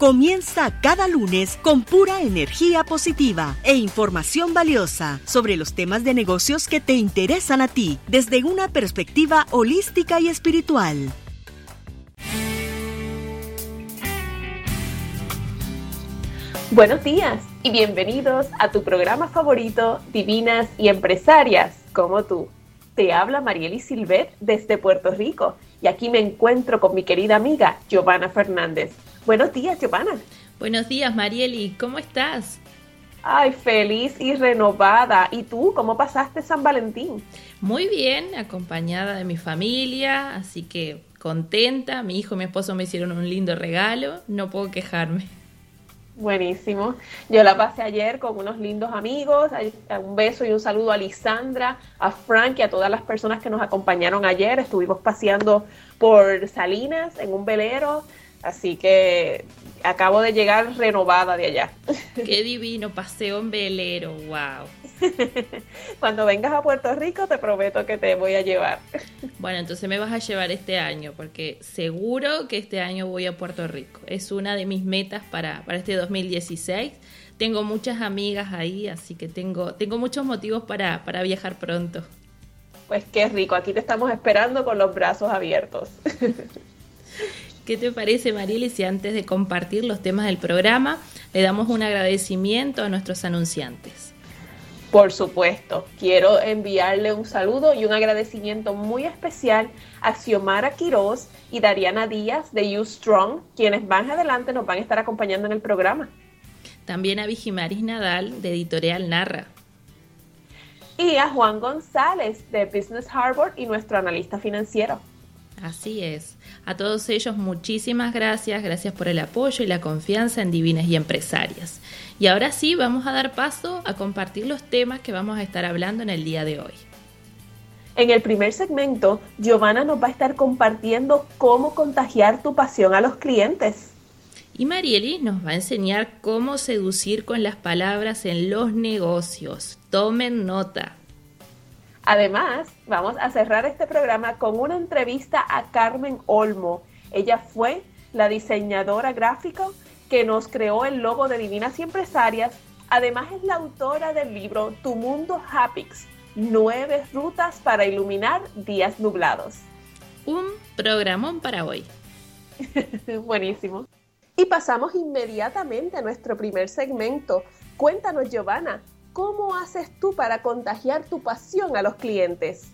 Comienza cada lunes con pura energía positiva e información valiosa sobre los temas de negocios que te interesan a ti desde una perspectiva holística y espiritual. Buenos días y bienvenidos a tu programa favorito, Divinas y Empresarias, como tú. Te habla Marieli Silvet desde Puerto Rico y aquí me encuentro con mi querida amiga Giovanna Fernández Buenos días, Giovanna. Buenos días, Marieli. ¿Cómo estás? Ay, feliz y renovada. ¿Y tú cómo pasaste San Valentín? Muy bien, acompañada de mi familia, así que contenta. Mi hijo y mi esposo me hicieron un lindo regalo, no puedo quejarme. Buenísimo. Yo la pasé ayer con unos lindos amigos. Un beso y un saludo a Lisandra, a Frank y a todas las personas que nos acompañaron ayer. Estuvimos paseando por Salinas en un velero. Así que acabo de llegar renovada de allá. Qué divino, paseo en velero, wow. Cuando vengas a Puerto Rico te prometo que te voy a llevar. Bueno, entonces me vas a llevar este año, porque seguro que este año voy a Puerto Rico. Es una de mis metas para, para este 2016. Tengo muchas amigas ahí, así que tengo, tengo muchos motivos para, para viajar pronto. Pues qué rico, aquí te estamos esperando con los brazos abiertos. ¿Qué te parece, Marieli, si antes de compartir los temas del programa le damos un agradecimiento a nuestros anunciantes? Por supuesto, quiero enviarle un saludo y un agradecimiento muy especial a Xiomara Quiroz y Dariana Díaz de You Strong, quienes van adelante nos van a estar acompañando en el programa. También a Vigimaris Nadal de Editorial Narra. Y a Juan González de Business Harbor y nuestro analista financiero. Así es. A todos ellos muchísimas gracias, gracias por el apoyo y la confianza en Divinas y Empresarias. Y ahora sí, vamos a dar paso a compartir los temas que vamos a estar hablando en el día de hoy. En el primer segmento, Giovanna nos va a estar compartiendo cómo contagiar tu pasión a los clientes. Y Marieli nos va a enseñar cómo seducir con las palabras en los negocios. Tomen nota. Además, vamos a cerrar este programa con una entrevista a Carmen Olmo. Ella fue la diseñadora gráfica que nos creó el logo de Divinas y Empresarias. Además es la autora del libro Tu Mundo Hapix, nueve rutas para iluminar días nublados. Un programón para hoy. Buenísimo. Y pasamos inmediatamente a nuestro primer segmento. Cuéntanos, Giovanna, ¿Cómo haces tú para contagiar tu pasión a los clientes?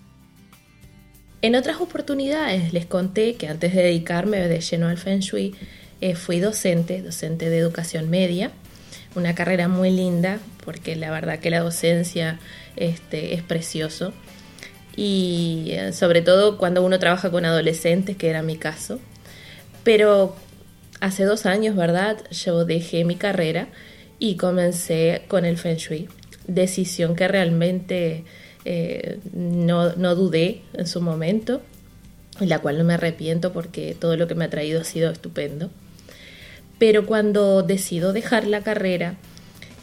En otras oportunidades les conté que antes de dedicarme de lleno al Feng Shui, eh, fui docente, docente de educación media, una carrera muy linda, porque la verdad que la docencia este, es precioso. Y eh, sobre todo cuando uno trabaja con adolescentes, que era mi caso. Pero hace dos años, ¿verdad? Yo dejé mi carrera y comencé con el Feng Shui decisión que realmente eh, no, no, dudé en su momento, y la cual no me arrepiento porque todo lo que me ha traído ha sido estupendo. Pero cuando decido dejar la carrera,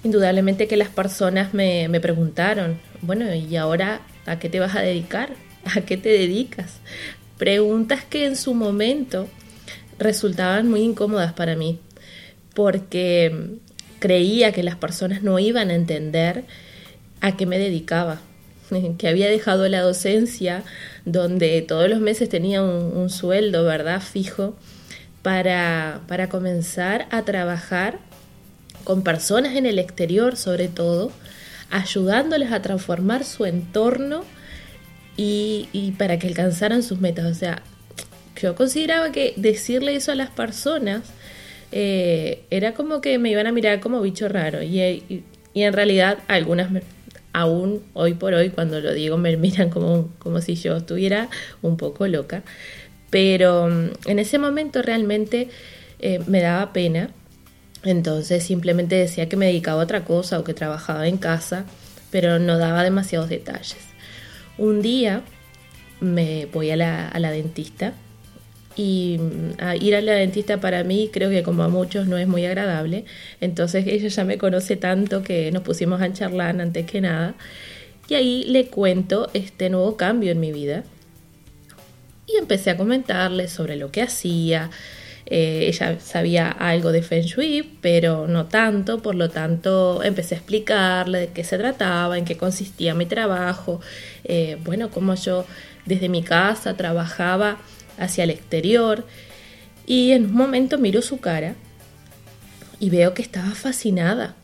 indudablemente que las personas me, me preguntaron, bueno, ¿y ahora a qué te vas a dedicar? ¿A qué te dedicas? Preguntas que en su momento resultaban muy incómodas para mí, porque creía que las personas no iban a entender a qué me dedicaba, que había dejado la docencia donde todos los meses tenía un, sueldo, ¿verdad?, fijo, para, para comenzar a trabajar con personas en el exterior sobre todo, ayudándoles a transformar su entorno y, y para que alcanzaran sus metas. O sea, yo consideraba que decirle eso a las personas eh, era como que me iban a mirar como bicho raro. Y, en realidad algunas, aún hoy por hoy, cuando lo digo, me miran como, como si yo estuviera un poco loca. Pero mm, en ese momento realmente eh, me daba pena. Entonces simplemente decía que me dedicaba a otra cosa o que trabajaba en casa, pero no daba demasiados detalles. Un día me voy a la dentista y mm, ir a la dentista para mí creo que como a muchos no es muy agradable. Entonces ella ya me conoce tanto que nos pusimos a charlar antes que nada. Y ahí le cuento este nuevo cambio en mi vida. Y empecé a comentarle sobre lo que hacía. Eh, ella sabía algo de Feng Shui, pero no tanto, por lo tanto empecé a explicarle de qué se trataba, en qué consistía mi trabajo, eh, bueno, cómo yo desde mi casa trabajaba hacia el exterior y en un momento miro su cara y veo que estaba fascinada.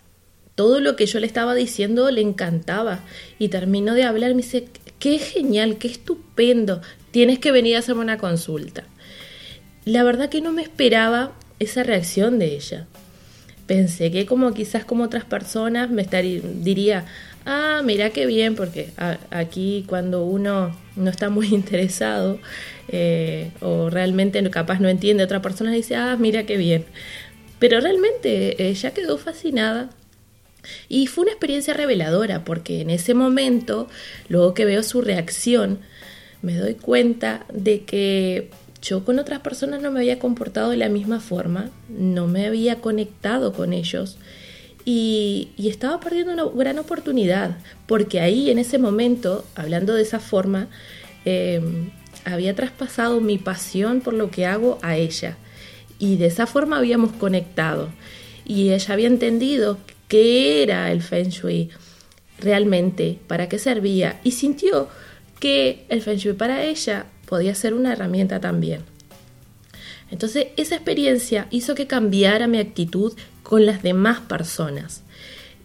Todo lo que yo le estaba diciendo le encantaba y termino de hablar y me dice, qué genial, qué estupendo, tienes que venir a hacerme una consulta. La verdad que no me esperaba esa reacción de ella. Pensé que como quizás como otras personas me estaría, diría, ah, mira qué bien, porque aquí cuando uno no está muy interesado eh, o realmente capaz no entiende otra persona, dice, ah, mira qué bien. Pero realmente ella quedó fascinada. Y fue una experiencia reveladora porque en ese momento, luego que veo su reacción, me doy cuenta de que yo con otras personas no me había comportado de la misma forma, no me había conectado con ellos y, estaba perdiendo una gran oportunidad, porque ahí en ese momento, hablando de esa forma, em, había traspasado mi pasión por lo que hago a ella y de esa forma habíamos conectado y ella había entendido qué era el feng shui realmente, para qué servía y sintió que el feng shui para ella podía ser una herramienta también. Entonces esa experiencia hizo que cambiara mi actitud con las demás personas.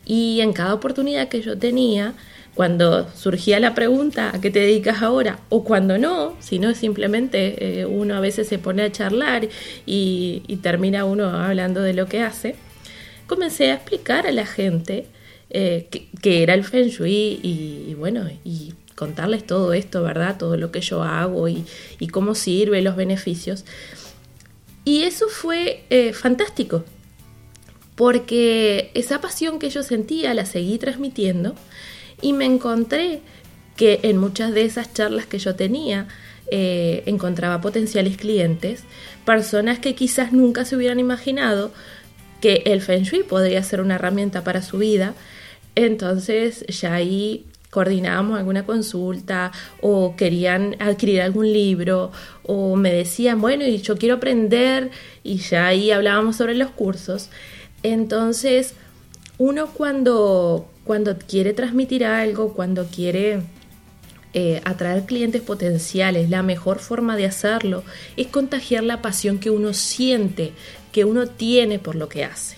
Y en cada oportunidad que yo tenía, cuando surgía la pregunta ¿a qué te dedicas ahora? o cuando no, si no simplemente eh, uno a veces se pone a charlar y, termina uno hablando de lo que hace, comencé a explicar a la gente eh, que, era el Feng Shui y, bueno, y contarles todo esto, ¿verdad? Todo lo que yo hago y, cómo sirve, los beneficios. Y eso fue eh, fantástico, porque esa pasión que yo sentía la seguí transmitiendo y me encontré que en muchas de esas charlas que yo tenía eh, encontraba potenciales clientes, personas que quizás nunca se hubieran imaginado que el Feng Shui podría ser una herramienta para su vida. Entonces ya ahí coordinábamos alguna consulta o querían adquirir algún libro o me decían, bueno, y yo quiero aprender y ya ahí hablábamos sobre los cursos. Entonces, uno cuando, cuando quiere transmitir algo, cuando quiere eh, atraer clientes potenciales, la mejor forma de hacerlo es contagiar la pasión que uno siente, que uno tiene por lo que hace.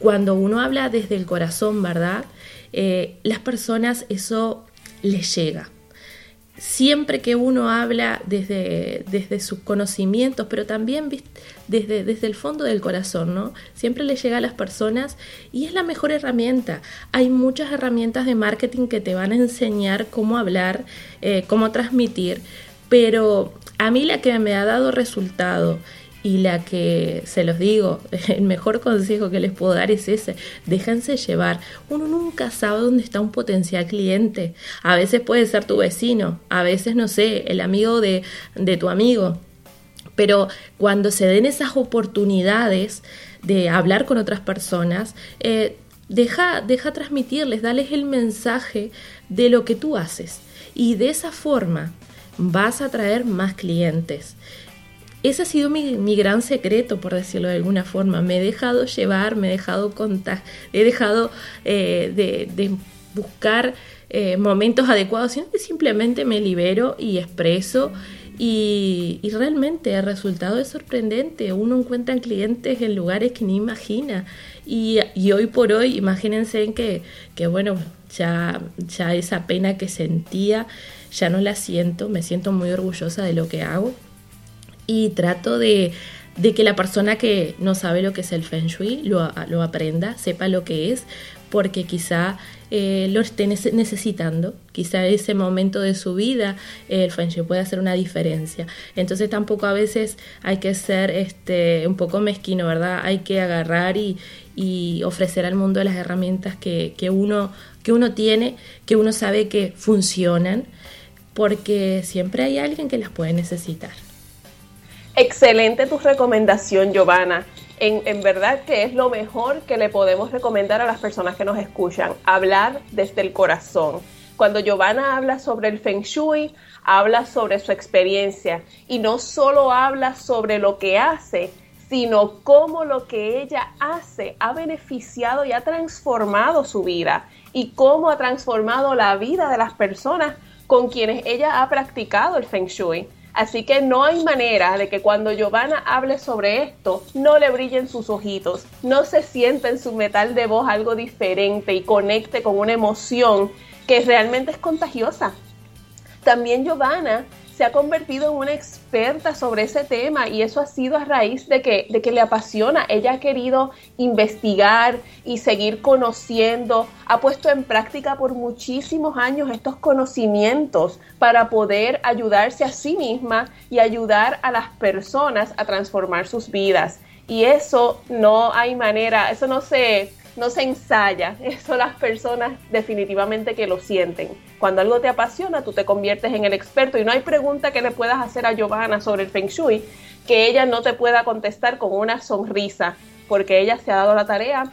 Cuando uno habla desde el corazón, ¿verdad? Eh, las personas eso les llega siempre que uno habla desde, desde sus conocimientos, pero también desde, desde el fondo del corazón, ¿no? Siempre le llega a las personas y es la mejor herramienta. Hay muchas herramientas de marketing que te van a enseñar cómo hablar, eh, cómo transmitir, pero a mí la que me ha dado resultado y la que, se los digo, el mejor consejo que les puedo dar es ese, déjense llevar. Uno nunca sabe dónde está un potencial cliente. A veces puede ser tu vecino, a veces, no sé, el amigo de, de tu amigo. Pero cuando se den esas oportunidades de hablar con otras personas, eh, deja, deja transmitirles, dales el mensaje de lo que tú haces. Y de esa forma vas a traer más clientes. Ese ha sido mi, gran secreto, por decirlo de alguna forma. Me he dejado llevar, me he dejado contar, he dejado eh, de, buscar eh, momentos adecuados, sino que simplemente me libero y expreso. Y, realmente el resultado es sorprendente. Uno encuentra clientes en lugares que ni imagina. Y, hoy por hoy, imagínense que, que bueno, ya, ya esa pena que sentía ya no la siento, me siento muy orgullosa de lo que hago y trato de, que la persona que no sabe lo que es el feng shui lo, lo aprenda, sepa lo que es, porque quizá eh, lo esté necesitando, quizá ese momento de su vida el feng shui puede hacer una diferencia. Entonces tampoco a veces hay que ser este, un poco mezquino, ¿verdad? Hay que agarrar y, ofrecer al mundo las herramientas que, uno, que uno tiene, que uno sabe que funcionan, porque siempre hay alguien que las puede necesitar. Excelente tu recomendación, Giovanna en, verdad que es lo mejor que le podemos recomendar a las personas que nos escuchan, hablar desde el corazón. Cuando Giovanna habla sobre el feng shui, habla sobre su experiencia y no solo habla sobre lo que hace, sino cómo lo que ella hace ha beneficiado y ha transformado su vida y cómo ha transformado la vida de las personas con quienes ella ha practicado el feng shui. Así que no hay manera de que cuando Giovanna hable sobre esto no le brillen sus ojitos, no se sienta en su metal de voz algo diferente y conecte con una emoción que realmente es contagiosa. También Giovanna se ha convertido en una experta sobre ese tema y eso ha sido a raíz de que, de que le apasiona. Ella ha querido investigar y seguir conociendo, ha puesto en práctica por muchísimos años estos conocimientos para poder ayudarse a sí misma y ayudar a las personas a transformar sus vidas. Y eso no hay manera, eso no se, no se ensaya, eso las personas definitivamente que lo sienten. Cuando algo te apasiona, tú te conviertes en el experto y no hay pregunta que le puedas hacer a Giovanna sobre el Feng Shui que ella no te pueda contestar con una sonrisa, porque ella se ha dado la tarea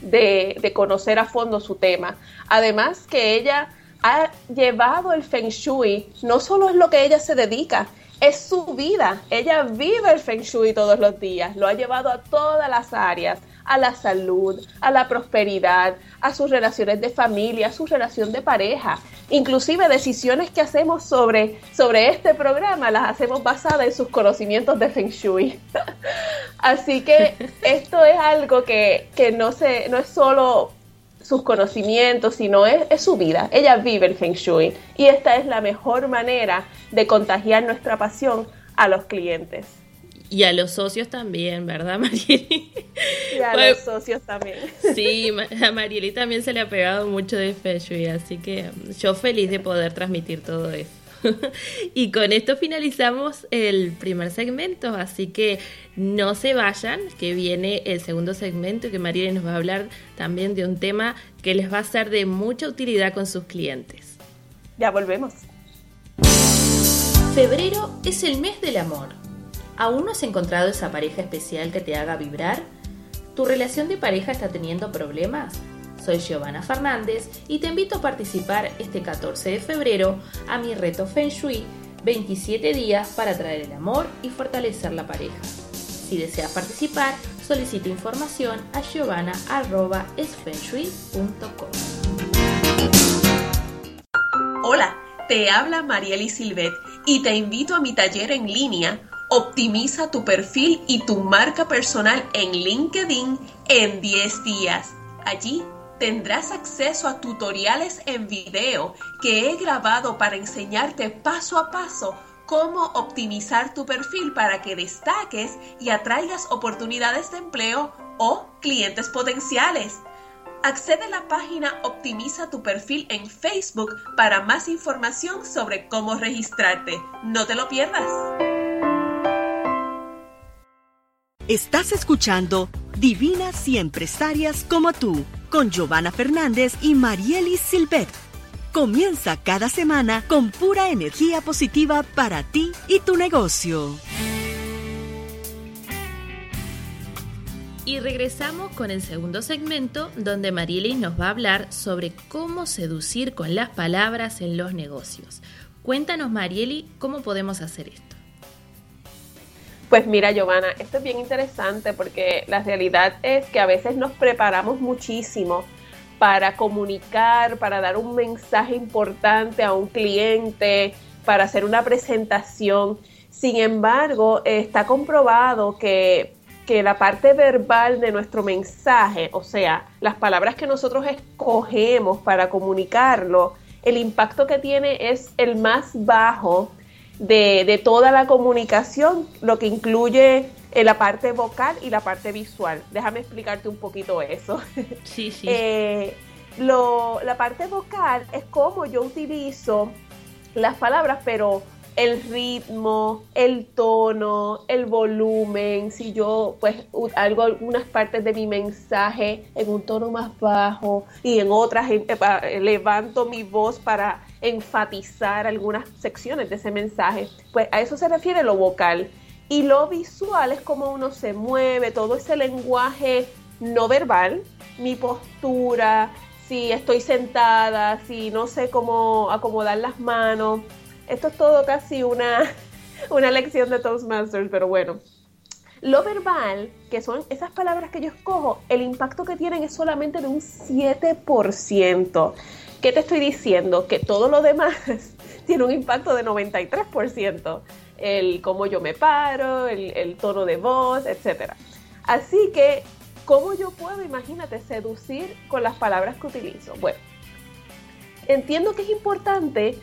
de, de conocer a fondo su tema. Además que ella ha llevado el Feng Shui, no solo es lo que ella se dedica, es su vida. Ella vive el Feng Shui todos los días, lo ha llevado a todas las áreas a la salud, a la prosperidad, a sus relaciones de familia, a su relación de pareja. Inclusive decisiones que hacemos sobre, sobre este programa las hacemos basadas en sus conocimientos de Feng Shui. Así que esto es algo que, no, se, no es solo sus conocimientos, sino es, es, su vida. Ella vive el Feng Shui y esta es la mejor manera de contagiar nuestra pasión a los clientes. Y a los socios también, ¿verdad, Marieli? Y a los socios también. Sí, a Marieli también se le ha pegado mucho de y así que yo feliz de poder transmitir todo eso. y con esto finalizamos el primer segmento, así que no se vayan, que viene el segundo segmento que Marieli nos va a hablar también de un tema que les va a ser de mucha utilidad con sus clientes. Ya volvemos. Febrero es el mes del amor ¿Aún no has encontrado esa pareja especial que te haga vibrar? ¿Tu relación de pareja está teniendo problemas? Soy Giovanna Fernández y te invito a participar este 14 de febrero a mi reto Feng Shui 27 días para traer el amor y fortalecer la pareja. Si deseas participar, solicita información a giovanna.esfenshui.com. Hola, te habla Marieli Silvet y te invito a mi taller en línea Optimiza tu perfil y tu marca personal en LinkedIn en 10 días. Allí tendrás acceso a tutoriales en video que he grabado para enseñarte paso a paso cómo optimizar tu perfil para que destaques y atraigas oportunidades de empleo o clientes potenciales. Accede a la página Optimiza tu perfil en Facebook para más información sobre cómo registrarte. No te lo pierdas. Estás escuchando Divinas y Empresarias como tú, con Giovanna Fernández y Marielis Silvet. Comienza cada semana con pura energía positiva para ti y tu negocio. Y regresamos con el segundo segmento donde Marielis nos va a hablar sobre cómo seducir con las palabras en los negocios. Cuéntanos, Marieli, cómo podemos hacer esto. Pues mira, Giovanna, esto es bien interesante porque la realidad es que a veces nos preparamos muchísimo para comunicar, para dar un mensaje importante a un cliente, para hacer una presentación. Sin embargo, está comprobado que, que la parte verbal de nuestro mensaje, o sea, las palabras que nosotros escogemos para comunicarlo, el impacto que tiene es el más bajo de, toda la comunicación, lo que incluye eh, la parte vocal y la parte visual. Déjame explicarte un poquito eso. Sí, sí. Eh, lo, la parte vocal es como yo utilizo las palabras, pero el ritmo, el tono, el volumen, si yo pues hago algunas partes de mi mensaje en un tono más bajo y en otras eh, levanto mi voz para enfatizar algunas secciones de ese mensaje, pues a eso se refiere lo vocal. Y lo visual es como uno se mueve, todo ese lenguaje no verbal, mi postura, si estoy sentada, si no sé cómo acomodar las manos, esto es todo casi una, una lección de Toastmasters, pero bueno. Lo verbal, que son esas palabras que yo escojo, el impacto que tienen es solamente de un 7%. ¿Qué te estoy diciendo? Que todo lo demás tiene un impacto de 93%. El cómo yo me paro, el, el tono de voz, etc. Así que, ¿cómo yo puedo, imagínate, seducir con las palabras que utilizo? Bueno, entiendo que es importante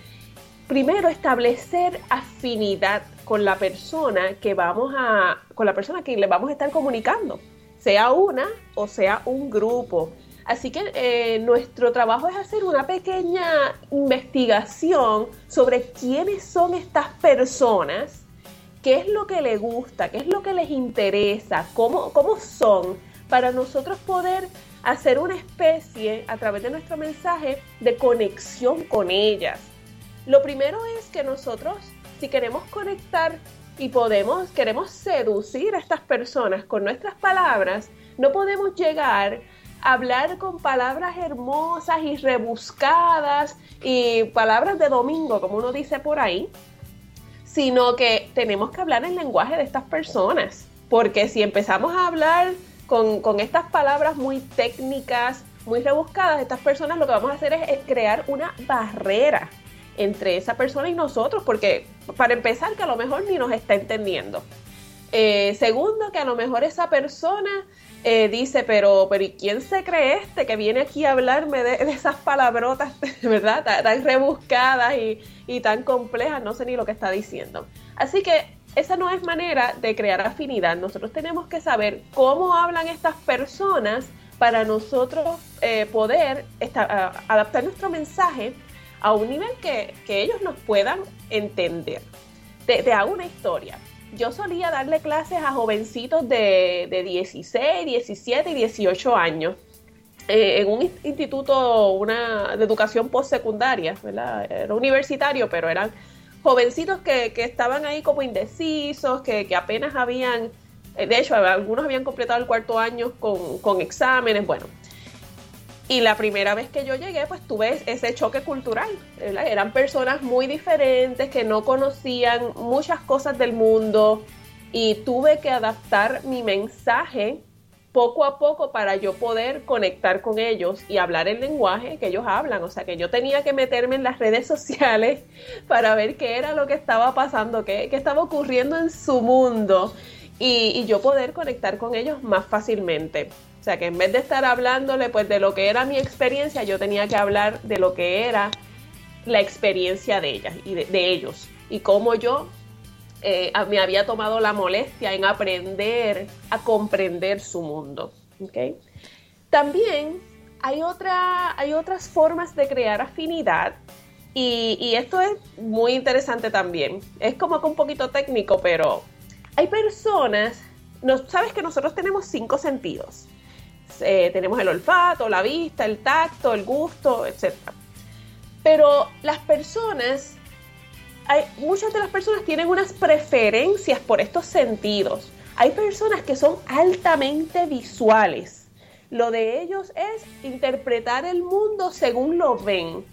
primero establecer afinidad con la persona que vamos a, con la persona que le vamos a estar comunicando, sea una o sea un grupo. Así que eh, nuestro trabajo es hacer una pequeña investigación sobre quiénes son estas personas, qué es lo que les gusta, qué es lo que les interesa, cómo, cómo son, para nosotros poder hacer una especie a través de nuestro mensaje de conexión con ellas lo primero es que nosotros, si queremos conectar y podemos, queremos seducir a estas personas con nuestras palabras, no podemos llegar a hablar con palabras hermosas y rebuscadas y palabras de domingo, como uno dice por ahí, sino que tenemos que hablar el lenguaje de estas personas. Porque si empezamos a hablar con, con estas palabras muy técnicas, muy rebuscadas, estas personas lo que vamos a hacer es crear una barrera entre esa persona y nosotros, porque para empezar que a lo mejor ni nos está entendiendo. Eh, segundo, que a lo mejor esa persona eh, dice, pero, pero ¿y quién se cree este que viene aquí a hablarme de, esas palabrotas, ¿verdad? Tan, rebuscadas y, y, tan complejas, no sé ni lo que está diciendo. Así que esa no es manera de crear afinidad. Nosotros tenemos que saber cómo hablan estas personas para nosotros eh, poder adaptar nuestro mensaje a un nivel que, ellos nos puedan entender. Te, hago una historia. Yo solía darle clases a jovencitos de, 16, 17 y 18 años eh, en un instituto una, de educación postsecundaria. Era universitario, pero eran jovencitos que, estaban ahí como indecisos, que, apenas habían, eh, de hecho, algunos habían completado el cuarto año con, con exámenes, bueno. Y la primera vez que yo llegué, pues tuve ese choque cultural. Eran personas muy diferentes que no conocían muchas cosas del mundo y tuve que adaptar mi mensaje poco a poco para yo poder conectar con ellos y hablar el lenguaje que ellos hablan. O sea que yo tenía que meterme en las redes sociales para ver qué era lo que estaba pasando, qué, estaba ocurriendo en su mundo y yo poder conectar con ellos más fácilmente. O sea que en vez de estar hablándole pues de lo que era mi experiencia, yo tenía que hablar de lo que era la experiencia de ellas y de, ellos. Y cómo yo eh, me había tomado la molestia en aprender a comprender su mundo. También hay, otra, hay otras formas de crear afinidad y, y, esto es muy interesante también. Es como un poquito técnico, pero hay personas, no, sabes que nosotros tenemos cinco sentidos. Eh, tenemos el olfato, la vista, el tacto, el gusto, etc. Pero las personas, hay, muchas de las personas tienen unas preferencias por estos sentidos. Hay personas que son altamente visuales. Lo de ellos es interpretar el mundo según lo ven.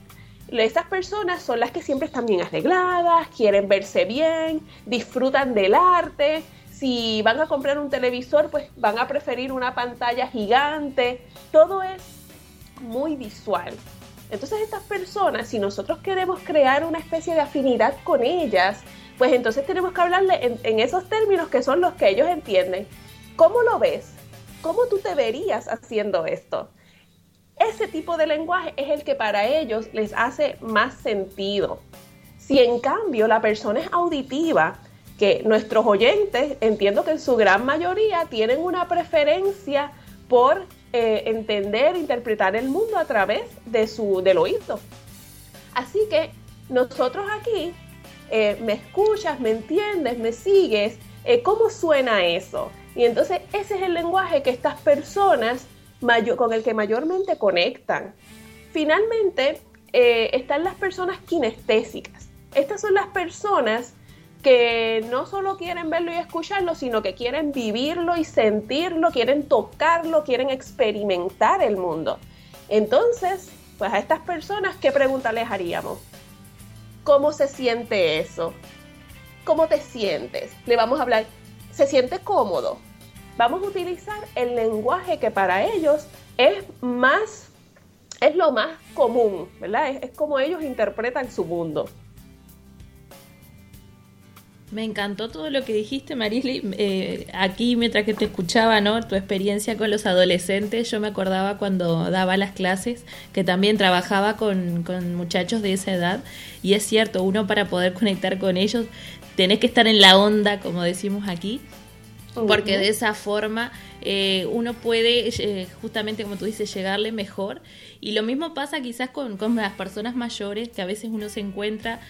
Estas personas son las que siempre están bien arregladas, quieren verse bien, disfrutan del arte, si van a comprar un televisor, pues van a preferir una pantalla gigante. Todo es muy visual. Entonces estas personas, si nosotros queremos crear una especie de afinidad con ellas, pues entonces tenemos que hablarle en, esos términos que son los que ellos entienden. ¿Cómo lo ves? ¿Cómo tú te verías haciendo esto? ese tipo de lenguaje es el que para ellos les hace más sentido. Si en cambio la persona es auditiva, que nuestros oyentes, entiendo que en su gran mayoría tienen una preferencia por eh, entender, interpretar el mundo a través de su, del oído. Así que nosotros aquí, eh, me escuchas, me entiendes, me sigues, eh, ¿cómo suena eso? Y entonces ese es el lenguaje que estas personas con el que mayormente conectan. Finalmente, están las personas kinestésicas. Estas son las personas que no solo quieren verlo y escucharlo, sino que quieren vivirlo y sentirlo, quieren tocarlo, quieren experimentar el mundo. Entonces, pues a estas personas, ¿qué pregunta les haríamos? ¿Cómo se siente eso? ¿Cómo te sientes? Le vamos a hablar, ¿se siente cómodo? Vamos a utilizar el lenguaje que para ellos es más, es lo más común, ¿verdad? Es, es como ellos interpretan su mundo. Me encantó todo lo que dijiste, Marisli. Eh, aquí, mientras que te escuchaba, ¿no? Tu experiencia con los adolescentes, yo me acordaba cuando daba las clases, que también trabajaba con, con muchachos de esa edad. Y es cierto, uno para poder conectar con ellos, tenés que estar en la onda, como decimos aquí, porque de esa forma eh, uno puede, eh, justamente como tú dices, llegarle mejor. Y lo mismo pasa quizás con, con las personas mayores, que a veces uno se encuentra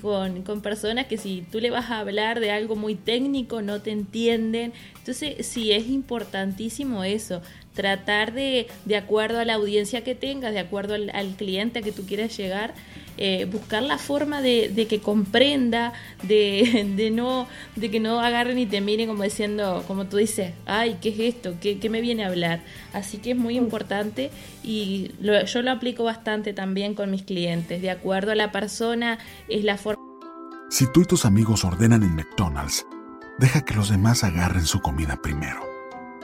con, con, personas que si tú le vas a hablar de algo muy técnico no te entienden. Entonces sí es importantísimo eso, tratar de, de acuerdo a la audiencia que tengas, de acuerdo al, cliente a que tú quieras llegar, eh, buscar la forma de, de que comprenda, de, de, no, de que no agarren y te miren como diciendo, como tú dices, ay, ¿qué es esto? ¿Qué, qué me viene a hablar? Así que es muy importante y yo lo aplico bastante también con mis clientes, de acuerdo a la persona, es la forma... Si tú y tus amigos ordenan en McDonald's, deja que los demás agarren su comida primero.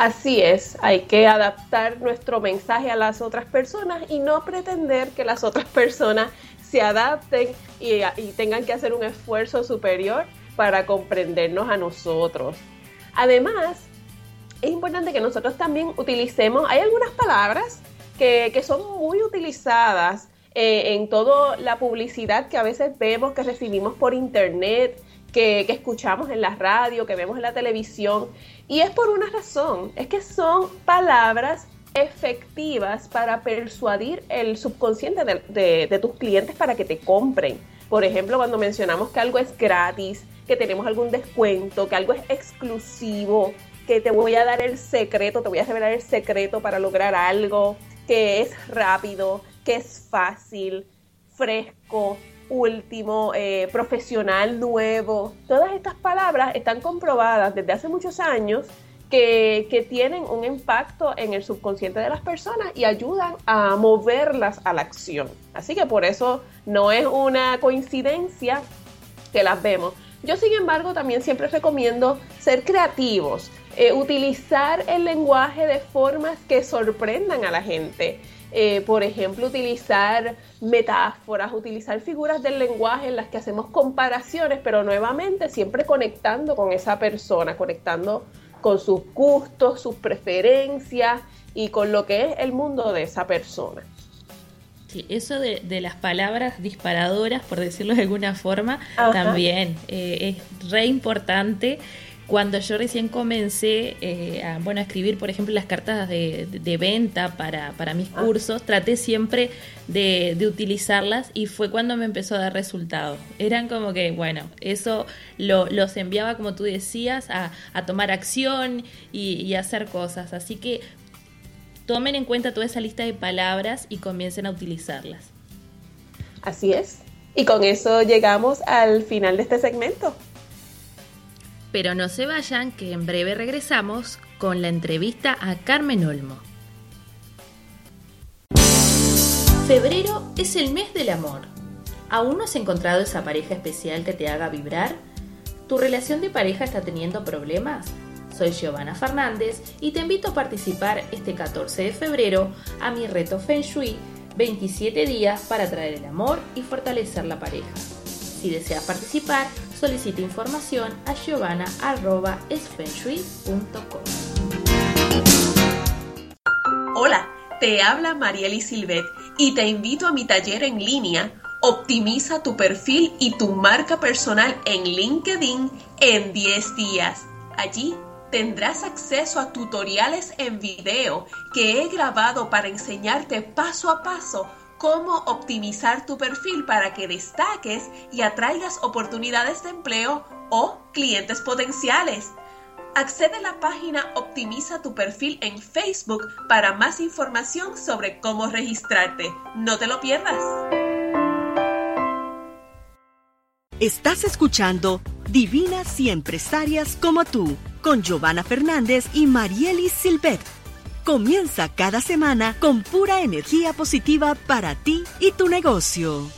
Así es, hay que adaptar nuestro mensaje a las otras personas y no pretender que las otras personas se adapten y, tengan que hacer un esfuerzo superior para comprendernos a nosotros. Además, es importante que nosotros también utilicemos, hay algunas palabras que, son muy utilizadas eh, en toda la publicidad que a veces vemos, que recibimos por internet, que, escuchamos en la radio, que vemos en la televisión. Y es por una razón, es que son palabras efectivas para persuadir el subconsciente de, tus clientes para que te compren. Por ejemplo, cuando mencionamos que algo es gratis, que tenemos algún descuento, que algo es exclusivo, que te voy a dar el secreto, te voy a revelar el secreto para lograr algo, que es rápido, que es fácil, fresco, último, eh, profesional nuevo. Todas estas palabras están comprobadas desde hace muchos años que, que, tienen un impacto en el subconsciente de las personas y ayudan a moverlas a la acción. Así que por eso no es una coincidencia que las vemos. Yo, sin embargo, también siempre recomiendo ser creativos, eh, utilizar el lenguaje de formas que sorprendan a la gente. Eh, por ejemplo, utilizar metáforas, utilizar figuras del lenguaje en las que hacemos comparaciones, pero nuevamente siempre conectando con esa persona, conectando con sus gustos, sus preferencias y con lo que es el mundo de esa persona. Sí, eso de, las palabras disparadoras, por decirlo de alguna forma, también eh, es re importante cuando yo recién comencé eh, a, bueno, a escribir, por ejemplo, las cartas de, venta para, mis ah. cursos, traté siempre de, utilizarlas y fue cuando me empezó a dar resultados. Eran como que, bueno, eso lo, los enviaba, como tú decías, a, tomar acción y, y hacer cosas. Así que tomen en cuenta toda esa lista de palabras y comiencen a utilizarlas. Así es. Y con eso llegamos al final de este segmento. Pero no se vayan, que en breve regresamos con la entrevista a Carmen Olmo. Febrero es el mes del amor. ¿Aún no has encontrado esa pareja especial que te haga vibrar? ¿Tu relación de pareja está teniendo problemas? Soy Giovanna Fernández y te invito a participar este 14 de febrero a mi reto Feng Shui 27 días para atraer el amor y fortalecer la pareja. Si deseas participar, solicita información a giovanna.esfenshui.com. Hola, te habla Marieli Silvet y te invito a mi taller en línea Optimiza tu perfil y tu marca personal en LinkedIn en 10 días. Allí tendrás acceso a tutoriales en video que he grabado para enseñarte paso a paso cómo optimizar tu perfil para que destaques y atraigas oportunidades de empleo o clientes potenciales. Accede a la página Optimiza tu perfil en Facebook para más información sobre cómo registrarte. No te lo pierdas. Estás escuchando Divinas y Empresarias como tú con Giovanna Fernández y Marielis Silvet Comienza cada semana con pura energía positiva para ti y tu negocio.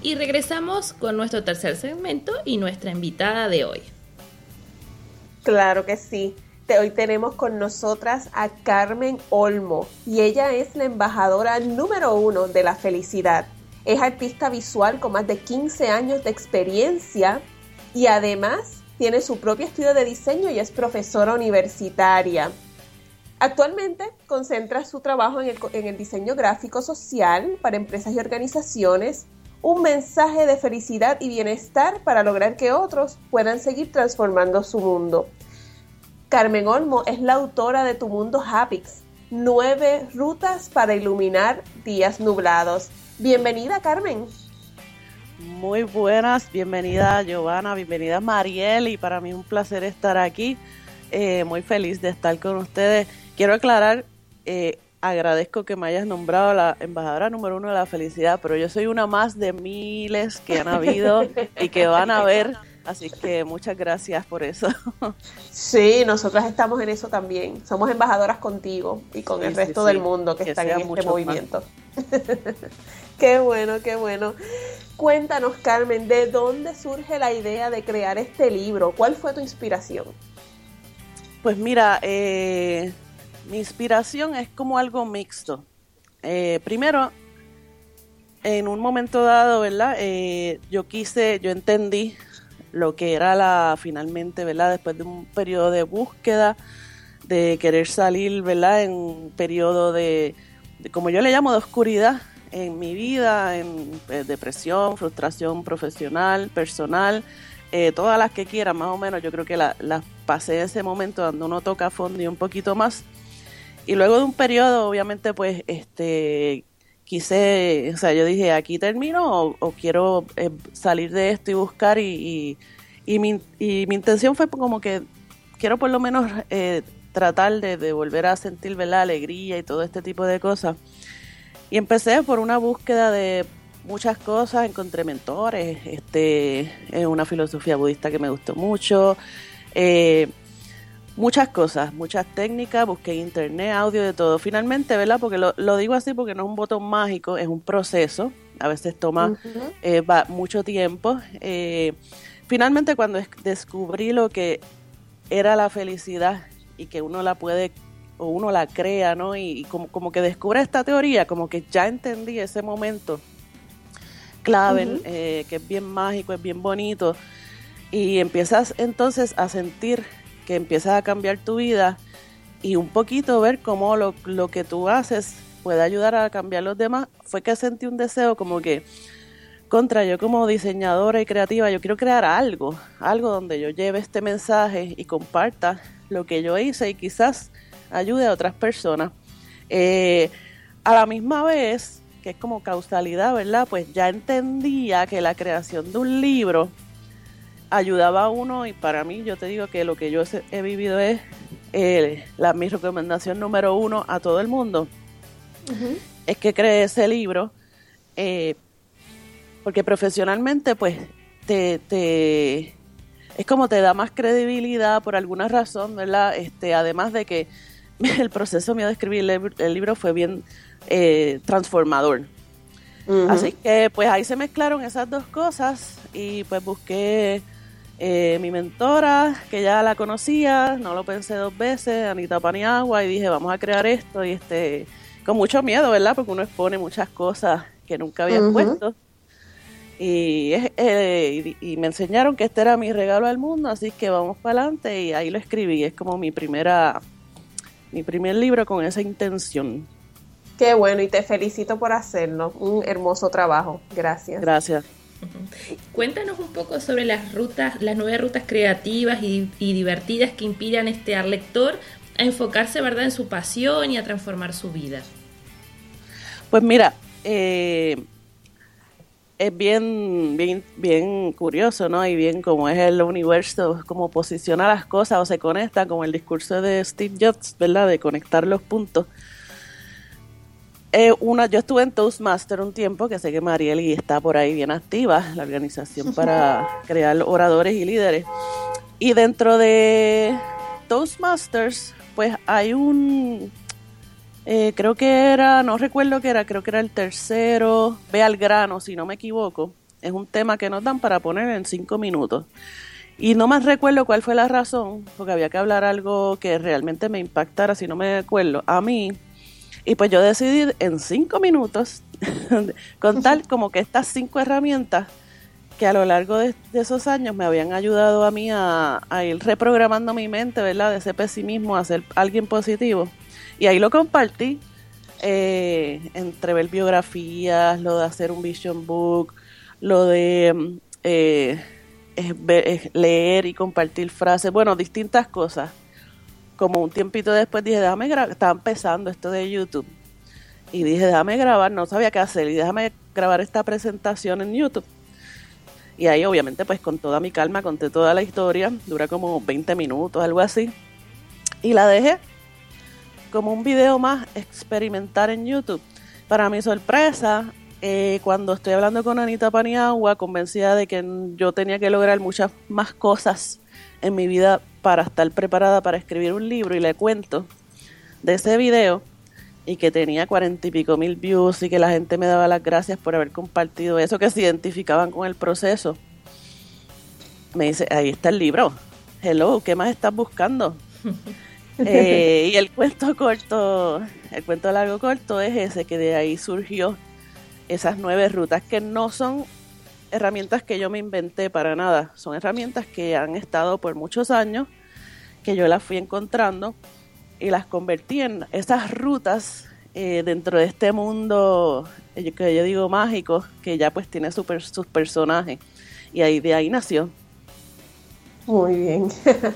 Y regresamos con nuestro tercer segmento y nuestra invitada de hoy. Claro que sí. Hoy tenemos con nosotras a Carmen Olmo y ella es la embajadora número uno de la felicidad. Es artista visual con más de 15 años de experiencia y además tiene su propio estudio de diseño y es profesora universitaria. Actualmente concentra su trabajo en el, diseño gráfico social para empresas y organizaciones, un mensaje de felicidad y bienestar para lograr que otros puedan seguir transformando su mundo. Carmen Olmo es la autora de Tu Mundo Habits, nueve rutas para iluminar días nublados. Bienvenida, Carmen. Muy buenas, bienvenida Giovanna, bienvenida Mariel y para mí es un placer estar aquí, eh, muy feliz de estar con ustedes. Quiero aclarar, eh, agradezco que me hayas nombrado la embajadora número uno de la felicidad, pero yo soy una más de miles que han habido y que van a ver, así que muchas gracias por eso. Sí, nosotras estamos en eso también, somos embajadoras contigo y con el resto del mundo que, está en este movimiento. qué bueno, qué bueno. Cuéntanos, Carmen, ¿de dónde surge la idea de crear este libro? ¿Cuál fue tu inspiración? Pues mira, eh, mi inspiración es como algo mixto. Eh, primero, en un momento dado, ¿verdad? Eh, yo quise, yo entendí lo que era la, finalmente, ¿verdad? Después de un periodo de búsqueda, de querer salir, ¿verdad? En un periodo de como yo le llamo, de oscuridad, en mi vida, en eh, depresión, frustración profesional, personal, eh, todas las que quieran, más o menos, yo creo que las pasé en ese momento donde uno toca fondo y un poquito más. Y luego de un periodo, obviamente, pues, este, quise, o sea, yo dije, aquí termino o, quiero eh, salir de esto y buscar y, y, mi, y, mi, intención fue como que quiero por lo menos tratar de, de, volver a sentir la alegría y todo este tipo de cosas. Y empecé por una búsqueda de muchas cosas, encontré mentores, este, una filosofía budista que me gustó mucho, eh, muchas cosas, muchas técnicas, busqué internet, audio, de todo. Finalmente, ¿verdad? Porque lo, lo, digo así porque no es un botón mágico, es un proceso, a veces toma eh, va mucho tiempo. Eh, finalmente, cuando descubrí lo que era la felicidad y que uno la puede o uno la crea, ¿no? Y, como, como, que descubre esta teoría, como que ya entendí ese momento clave, eh, que es bien mágico, es bien bonito, y empiezas entonces a sentir que empiezas a cambiar tu vida y un poquito ver cómo lo, lo que tú haces puede ayudar a cambiar los demás, fue que sentí un deseo como que, contra, yo como diseñadora y creativa, yo quiero crear algo, algo donde yo lleve este mensaje y comparta lo que yo hice y quizás ayude a otras personas. Eh, a la misma vez, que es como causalidad, ¿verdad? Pues ya entendía que la creación de un libro ayudaba a uno y para mí yo te digo que lo que yo he vivido es eh, la, mi recomendación número uno a todo el mundo. Es que cree ese libro eh, porque profesionalmente pues te, te es como te da más credibilidad por alguna razón, ¿verdad? Este, además de que el proceso mío de escribir el, libro fue bien eh, transformador. Así que pues ahí se mezclaron esas dos cosas y pues busqué eh, mi mentora, que ya la conocía, no lo pensé dos veces, Anita Paniagua, y dije, vamos a crear esto, y este, con mucho miedo, ¿verdad? Porque uno expone muchas cosas que nunca había puesto. Y, eh, y, me enseñaron que este era mi regalo al mundo, así que vamos para adelante y ahí lo escribí. Es como mi primera, mi primer libro con esa intención. Qué bueno y te felicito por hacerlo. Un hermoso trabajo. Gracias. Gracias. Cuéntanos un poco sobre las rutas, las nueve rutas creativas y, divertidas que inspiran este al lector a enfocarse, ¿verdad?, en su pasión y a transformar su vida. Pues mira, eh, es bien, bien, bien curioso, ¿no? Y bien como es el universo, como posiciona las cosas o se conecta, como el discurso de Steve Jobs, ¿verdad? De conectar los puntos. Eh, una, yo estuve en Toastmaster un tiempo, que sé que Marieli está por ahí bien activa, la organización para crear oradores y líderes. Y dentro de Toastmasters, pues hay un eh, creo que era, no recuerdo qué era, creo que era el tercero, ve al grano, si no me equivoco. Es un tema que nos dan para poner en cinco minutos. Y no más recuerdo cuál fue la razón, porque había que hablar algo que realmente me impactara, si no me acuerdo, a mí. Y pues yo decidí en cinco minutos contar como que estas cinco herramientas que a lo largo de, esos años me habían ayudado a mí a, a, ir reprogramando mi mente, ¿verdad? De ese pesimismo a ser alguien positivo y ahí lo compartí, eh, entre ver biografías, lo de hacer un vision book, lo de eh, leer y compartir frases, bueno, distintas cosas. Como un tiempito después dije, déjame grabar, estaba empezando esto de YouTube. Y dije, déjame grabar, no sabía qué hacer, y déjame grabar esta presentación en YouTube. Y ahí obviamente pues con toda mi calma conté toda la historia, dura como 20 minutos, algo así. Y la dejé como un video más experimentar en YouTube. Para mi sorpresa, eh, cuando estoy hablando con Anita Paniagua, convencida de que yo tenía que lograr muchas más cosas en mi vida para estar preparada para escribir un libro y le cuento de ese video y que tenía cuarenta y pico mil views y que la gente me daba las gracias por haber compartido eso, que se identificaban con el proceso. Me dice, ahí está el libro. Hello, ¿qué más estás buscando? Eh, y el cuento corto, el cuento largo corto es ese, que de ahí surgió esas nueve rutas que no son herramientas que yo me inventé para nada, son herramientas que han estado por muchos años, que yo las fui encontrando y las convertí en esas rutas eh, dentro de este mundo eh, que yo digo mágico, que ya pues tiene super, sus personajes. Y ahí de ahí nació. Muy bien.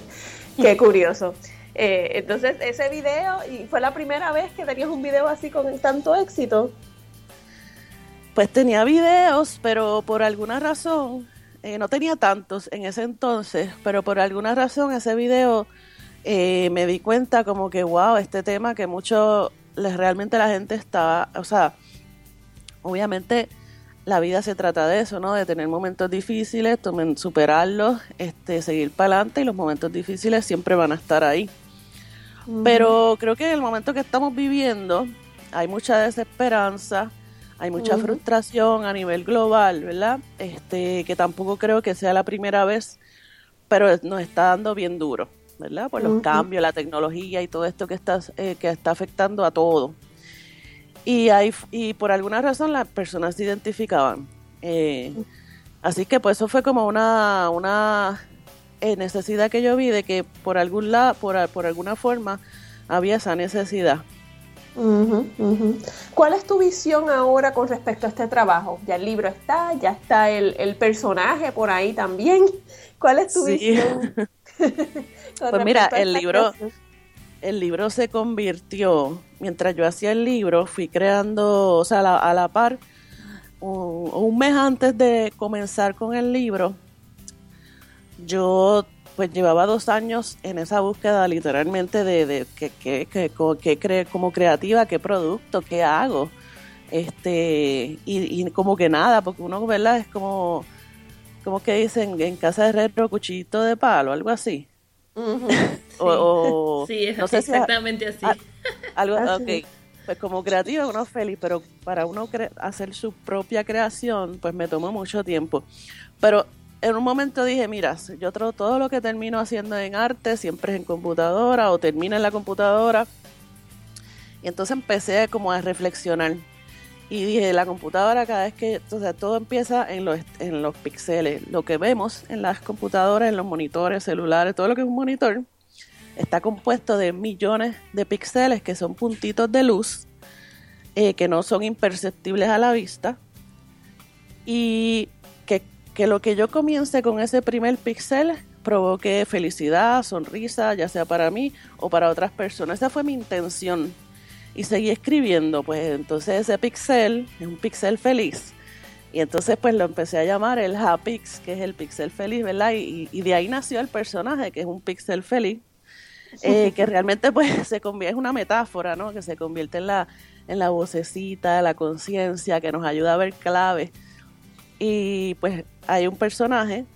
Qué curioso. Eh, entonces, ese video, y fue la primera vez que tenías un video así con tanto éxito. Pues tenía videos, pero por alguna razón, eh, no tenía tantos en ese entonces, pero por alguna razón ese video eh, me di cuenta como que, wow, este tema que mucho, realmente la gente estaba, o sea, obviamente la vida se trata de eso, ¿no? De tener momentos difíciles, superarlos, este, seguir para adelante y los momentos difíciles siempre van a estar ahí. Pero creo que en el momento que estamos viviendo hay mucha desesperanza, hay mucha frustración a nivel global, ¿verdad? Este, que tampoco creo que sea la primera vez, pero nos está dando bien duro, ¿verdad? Por los cambios, la tecnología y todo esto que está, eh, que está afectando a todo. Y, hay, y por alguna razón las personas se identificaban. Eh, así que pues eso fue como una, una eh, necesidad que yo vi de que por algún lado, por, por alguna forma, había esa necesidad. ¿Cuál es tu visión ahora con respecto a este trabajo? Ya el libro está, ya está el, personaje por ahí también. ¿Cuál es tu visión? pues mira, el libro, el libro se convirtió, mientras yo hacía el libro, fui creando, o sea, a la, par, un, mes antes de comenzar con el libro, yo pues llevaba dos años en esa búsqueda literalmente de, de qué que, como creativa, qué producto, qué hago. Este, y, como que nada, porque uno, ¿verdad? Es como como que dicen en casa de retro cuchillito de palo, algo así. o, sí, es exactamente así. algo, ok, pues como creativo uno feliz, pero para uno hacer su propia creación, pues me tomó mucho tiempo. Pero en un momento dije, mira, yo todo lo que termino haciendo en arte siempre es en computadora o termina en la computadora. Y entonces empecé como a reflexionar. Y dije, la computadora cada vez que, o sea, todo empieza en los, en los píxeles. Lo que vemos en las computadoras, en los monitores, celulares, todo lo que es un monitor, está compuesto de millones de píxeles que son puntitos de luz eh, que no son imperceptibles a la vista y que, lo que yo comience con ese primer píxel provoque felicidad, sonrisa, ya sea para mí o para otras personas. Esa fue mi intención. Y seguí escribiendo, pues entonces ese píxel es un píxel feliz. Y entonces pues lo empecé a llamar el Hapix, que es el píxel feliz, ¿verdad? Y, y, de ahí nació el personaje, que es un píxel feliz. Eh, que realmente pues se convierte, es una metáfora, ¿no? Que se convierte en la, en la vocecita, la conciencia, que nos ayuda a ver claves. Y pues hay un personaje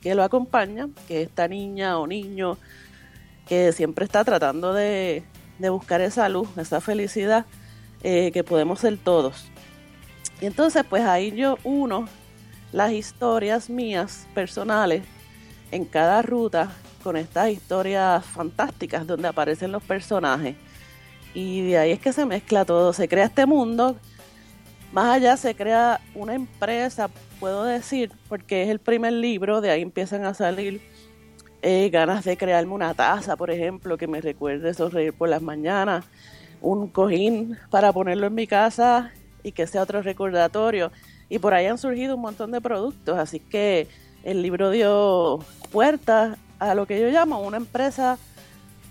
que lo acompaña, que es esta niña o niño que siempre está tratando de, buscar esa luz, esa felicidad eh, que podemos ser todos. Y entonces pues ahí yo uno las historias mías personales en cada ruta con estas historias fantásticas donde aparecen los personajes. Y de ahí es que se mezcla todo, se crea este mundo. Más allá se crea una empresa, puedo decir, porque es el primer libro, de ahí empiezan a salir eh, ganas de crearme una taza, por ejemplo, que me recuerde sonreír por las mañanas, un cojín para ponerlo en mi casa y que sea otro recordatorio. Y por ahí han surgido un montón de productos, así que el libro dio puertas a lo que yo llamo una empresa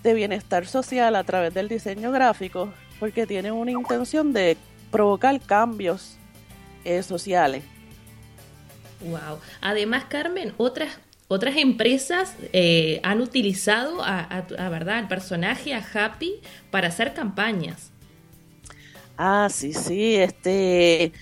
de bienestar social a través del diseño gráfico, porque tiene una intención de provocar cambios eh, sociales. Wow. Además, Carmen, otras otras empresas eh, han utilizado a, verdad al personaje a Happy para hacer campañas. Ah, sí, sí, este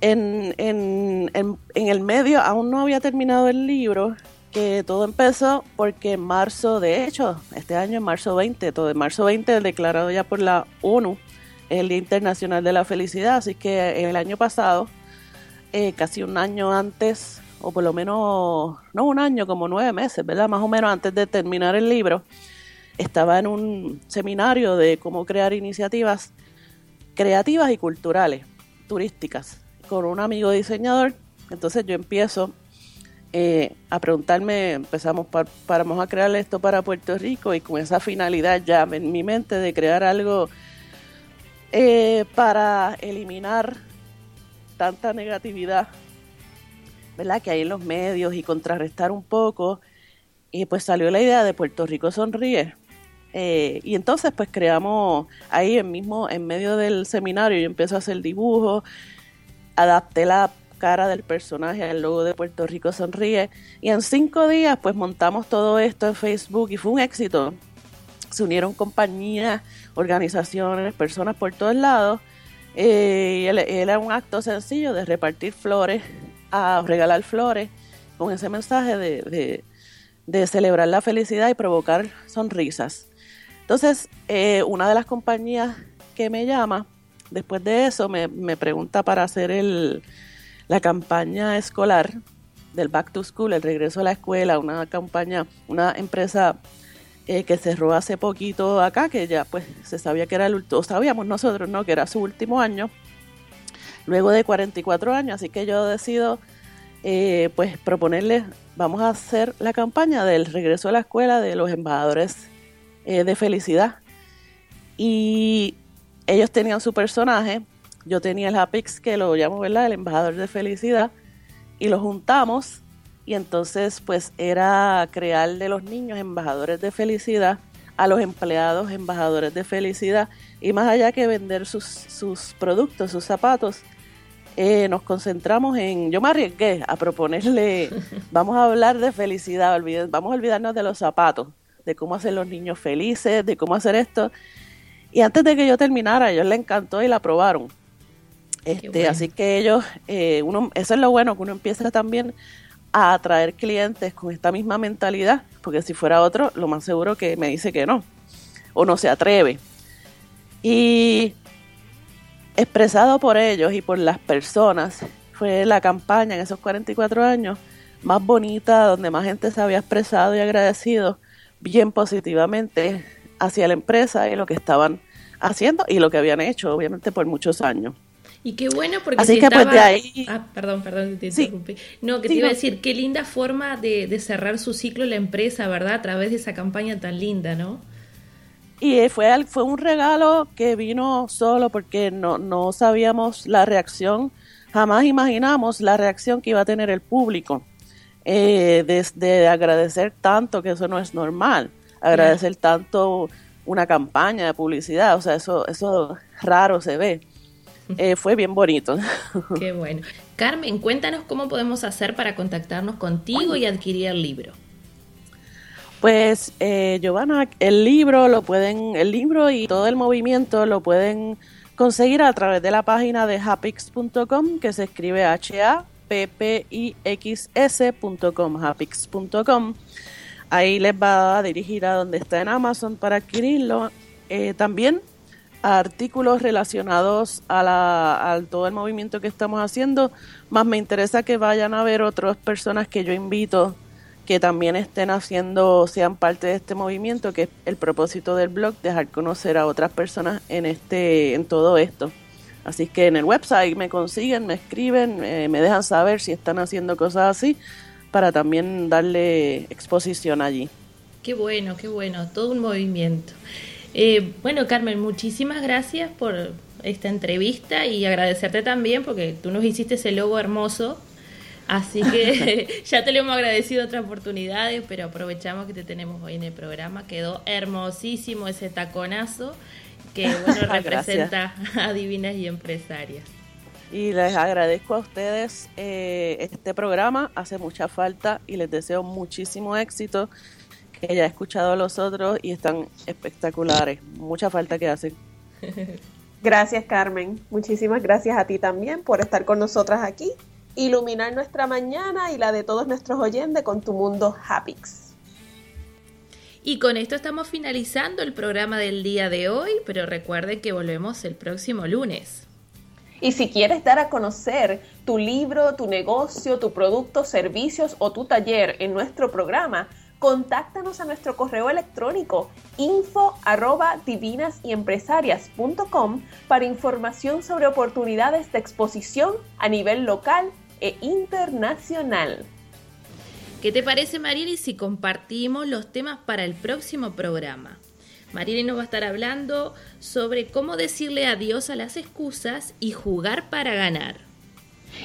en, en, en, en el medio aún no había terminado el libro, que todo empezó porque en marzo, de hecho, este año, en marzo 20, todo en marzo 20, declarado ya por la ONU, el Día Internacional de la Felicidad, así que el año pasado, eh, casi un año antes, o por lo menos, no un año, como nueve meses, ¿verdad? Más o menos antes de terminar el libro, estaba en un seminario de cómo crear iniciativas creativas y culturales, turísticas, con un amigo diseñador. Entonces yo empiezo eh, a preguntarme, empezamos para, vamos a crear esto para Puerto Rico y con esa finalidad ya en mi mente de crear algo eh, para eliminar tanta negatividad ¿verdad? que hay en los medios y contrarrestar un poco. Y pues salió la idea de Puerto Rico Sonríe. Eh, y entonces pues creamos ahí en mismo, en medio del seminario, yo empiezo a hacer dibujos, adapté la cara del personaje, el logo de Puerto Rico sonríe. Y en cinco días, pues montamos todo esto en Facebook y fue un éxito. Se unieron compañías, organizaciones, personas por todos lados. Eh, y era un acto sencillo de repartir flores, a regalar flores, con ese mensaje de, de, celebrar la felicidad y provocar sonrisas. Entonces, eh, una de las compañías que me llama, después de eso, me, me pregunta para hacer el, la campaña escolar del Back to School, el regreso a la escuela, una campaña, una empresa eh, que cerró hace poquito acá, que ya pues se sabía que era el último, sabíamos nosotros, ¿no? Que era su último año, luego de 44 años, así que yo decido eh, pues proponerles, vamos a hacer la campaña del regreso a la escuela de los embajadores eh, de felicidad. Y ellos tenían su personaje, yo tenía el Apix que lo llamo, ¿verdad? El embajador de felicidad, y lo juntamos y entonces pues era crear de los niños embajadores de felicidad a los empleados embajadores de felicidad y más allá que vender sus, sus productos, sus zapatos, eh, nos concentramos en, yo me arriesgué a proponerle, vamos a hablar de felicidad, vamos a olvidarnos de los zapatos, de cómo hacer los niños felices, de cómo hacer esto. Y antes de que yo terminara, a ellos les encantó y la aprobaron. Este, Así que ellos, eh, uno, eso es lo bueno, que uno empieza también a atraer clientes con esta misma mentalidad, porque si fuera otro, lo más seguro que me dice que no, o no se atreve. Y expresado por ellos y por las personas, fue la campaña en esos 44 años más bonita, donde más gente se había expresado y agradecido bien positivamente hacia la empresa y lo que estaban haciendo y lo que habían hecho, obviamente, por muchos años. Y qué bueno porque Así que pues de ahí... Ah, perdón, perdón, te interrumpí. No, que te iba a decir, qué linda forma de, de, cerrar su ciclo la empresa, ¿verdad? A través de esa campaña tan linda, ¿no? Y fue, fue un regalo que vino solo porque no, no sabíamos la reacción, jamás imaginamos la reacción que iba a tener el público. Eh, de, agradecer tanto, que eso no es normal, agradecer tanto una campaña de publicidad, o sea, eso, eso raro se ve. Eh, fue bien bonito. Qué bueno. Carmen, cuéntanos cómo podemos hacer para contactarnos contigo y adquirir el libro. Pues, eh, Giovanna, el libro lo pueden, el libro y todo el movimiento lo pueden conseguir a través de la página de hapix.com que se escribe H-A-P-P-I-X-S.com, hapix.com. Ahí les va a dirigir a donde está en Amazon para adquirirlo. Eh, también artículos relacionados a, la, todo el movimiento que estamos haciendo, más me interesa que vayan a ver otras personas que yo invito que también estén haciendo, sean parte de este movimiento, que es el propósito del blog, dejar conocer a otras personas en este, en todo esto. Así que en el website me consiguen, me escriben, eh, me dejan saber si están haciendo cosas así, para también darle exposición allí. Qué bueno, qué bueno, todo un movimiento. Eh, bueno, Carmen, muchísimas gracias por esta entrevista y agradecerte también porque tú nos hiciste ese logo hermoso. Así que ya te lo hemos agradecido otras oportunidades, pero aprovechamos que te tenemos hoy en el programa. Quedó hermosísimo ese taconazo que bueno representa a divinas y empresarias. Y les agradezco a ustedes eh, este programa, hace mucha falta y les deseo muchísimo éxito que ya he escuchado a los otros y están espectaculares. Mucha falta que hacen. Gracias, Carmen. Muchísimas gracias a ti también por estar con nosotras aquí, iluminar nuestra mañana y la de todos nuestros oyentes con tu mundo Happix. Y con esto estamos finalizando el programa del día de hoy, pero recuerden que volvemos el próximo lunes. Y si quieres dar a conocer tu libro, tu negocio, tu producto, servicios o tu taller en nuestro programa, contáctanos a nuestro correo electrónico info arroba divinasyempresarias.com para información sobre oportunidades de exposición a nivel local e internacional. ¿Qué te parece, Marieli, si compartimos los temas para el próximo programa? Marieli nos va a estar hablando sobre cómo decirle adiós a las excusas y jugar para ganar.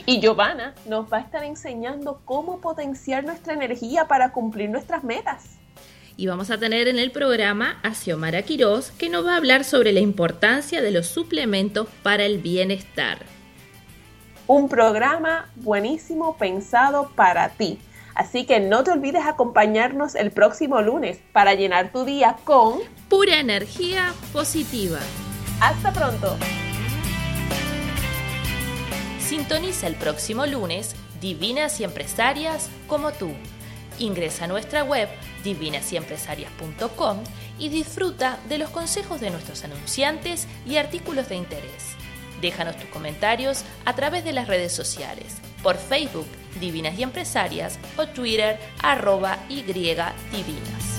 Y Giovanna nos va a estar enseñando cómo potenciar nuestra energía para cumplir nuestras metas. Y vamos a tener en el programa a Xiomara Quirós, que nos va a hablar sobre la importancia de los suplementos para el bienestar. Un programa buenísimo pensado para ti. Así que no te olvides acompañarnos el próximo lunes para llenar tu día con pura energía positiva. Hasta pronto. Sintoniza el próximo lunes Divinas y Empresarias como tú. Ingresa a nuestra web divinasyempresarias.com y disfruta de los consejos de nuestros anunciantes y artículos de interés. Déjanos tus comentarios a través de las redes sociales, por Facebook Divinas y Empresarias o Twitter arroba y divinas.